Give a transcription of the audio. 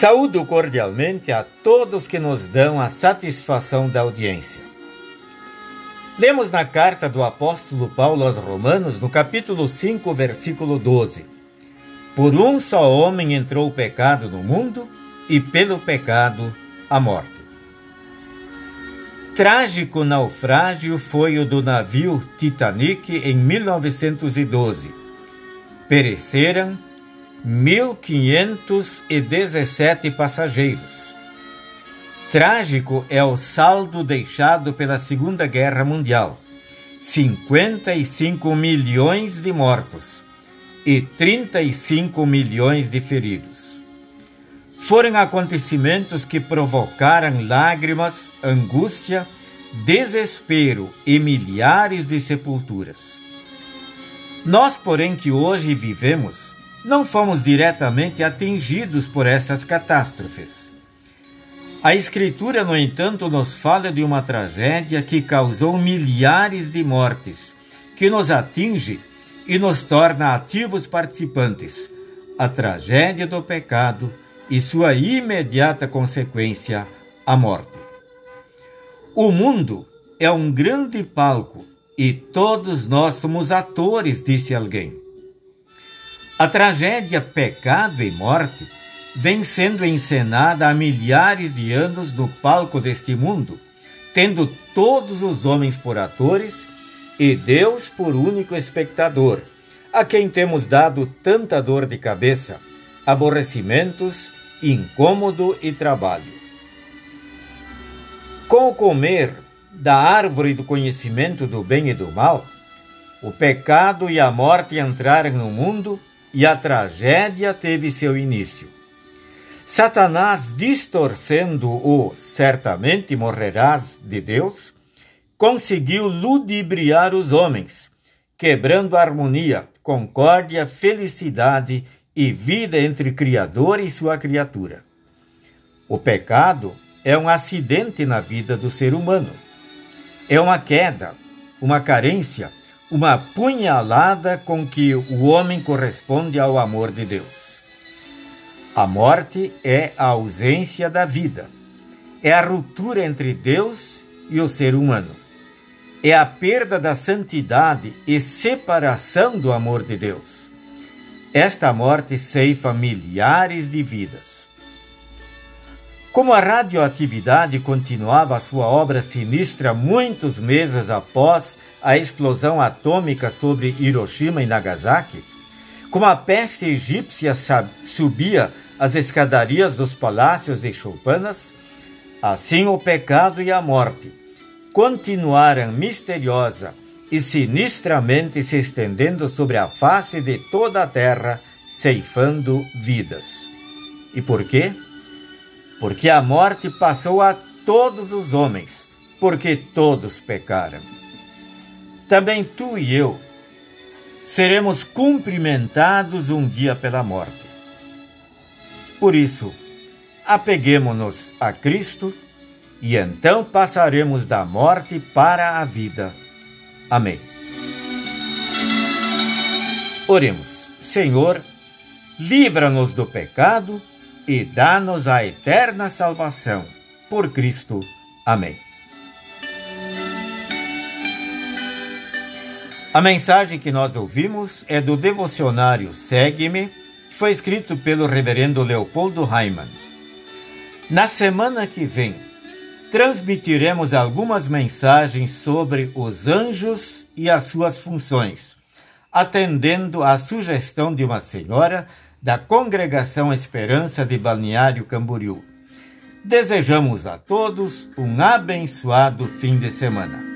Saúdo cordialmente a todos que nos dão a satisfação da audiência. Lemos na carta do apóstolo Paulo aos Romanos, no capítulo 5, versículo 12: Por um só homem entrou o pecado no mundo, e pelo pecado a morte. Trágico naufrágio foi o do navio Titanic em 1912. Pereceram 1.517 passageiros. Trágico é o saldo deixado pela Segunda Guerra Mundial: 55 milhões de mortos e 35 milhões de feridos. Foram acontecimentos que provocaram lágrimas, angústia, desespero e milhares de sepulturas. Nós, porém, que hoje vivemos, não fomos diretamente atingidos por essas catástrofes. A Escritura, no entanto, nos fala de uma tragédia que causou milhares de mortes, que nos atinge e nos torna ativos participantes a tragédia do pecado e sua imediata consequência, a morte. O mundo é um grande palco e todos nós somos atores, disse alguém. A tragédia Pecado e Morte vem sendo encenada há milhares de anos no palco deste mundo, tendo todos os homens por atores e Deus por único espectador, a quem temos dado tanta dor de cabeça, aborrecimentos, incômodo e trabalho. Com o comer da árvore do conhecimento do bem e do mal, o pecado e a morte entraram no mundo e a tragédia teve seu início. Satanás, distorcendo o certamente morrerás de Deus, conseguiu ludibriar os homens, quebrando a harmonia, concórdia, felicidade e vida entre Criador e sua criatura. O pecado é um acidente na vida do ser humano. É uma queda, uma carência, uma punhalada com que o homem corresponde ao amor de Deus. A morte é a ausência da vida, é a ruptura entre Deus e o ser humano, é a perda da santidade e separação do amor de Deus. Esta morte ceifa milhares de vidas. Como a radioatividade continuava sua obra sinistra muitos meses após a explosão atômica sobre Hiroshima e Nagasaki, como a peste egípcia subia as escadarias dos palácios e choupanas, assim o pecado e a morte continuaram misteriosa e sinistramente se estendendo sobre a face de toda a terra, ceifando vidas. E por quê? Porque a morte passou a todos os homens, porque todos pecaram. Também tu e eu seremos cumprimentados um dia pela morte. Por isso, apeguemo-nos a Cristo e então passaremos da morte para a vida. Amém. Oremos, Senhor, livra-nos do pecado e dá-nos a eterna salvação. Por Cristo. Amém. A mensagem que nós ouvimos é do devocionário Segue-me, que foi escrito pelo reverendo Leopoldo Raimann. Na semana que vem, transmitiremos algumas mensagens sobre os anjos e as suas funções, atendendo à sugestão de uma senhora da Congregação Esperança de Balneário Camboriú. Desejamos a todos um abençoado fim de semana.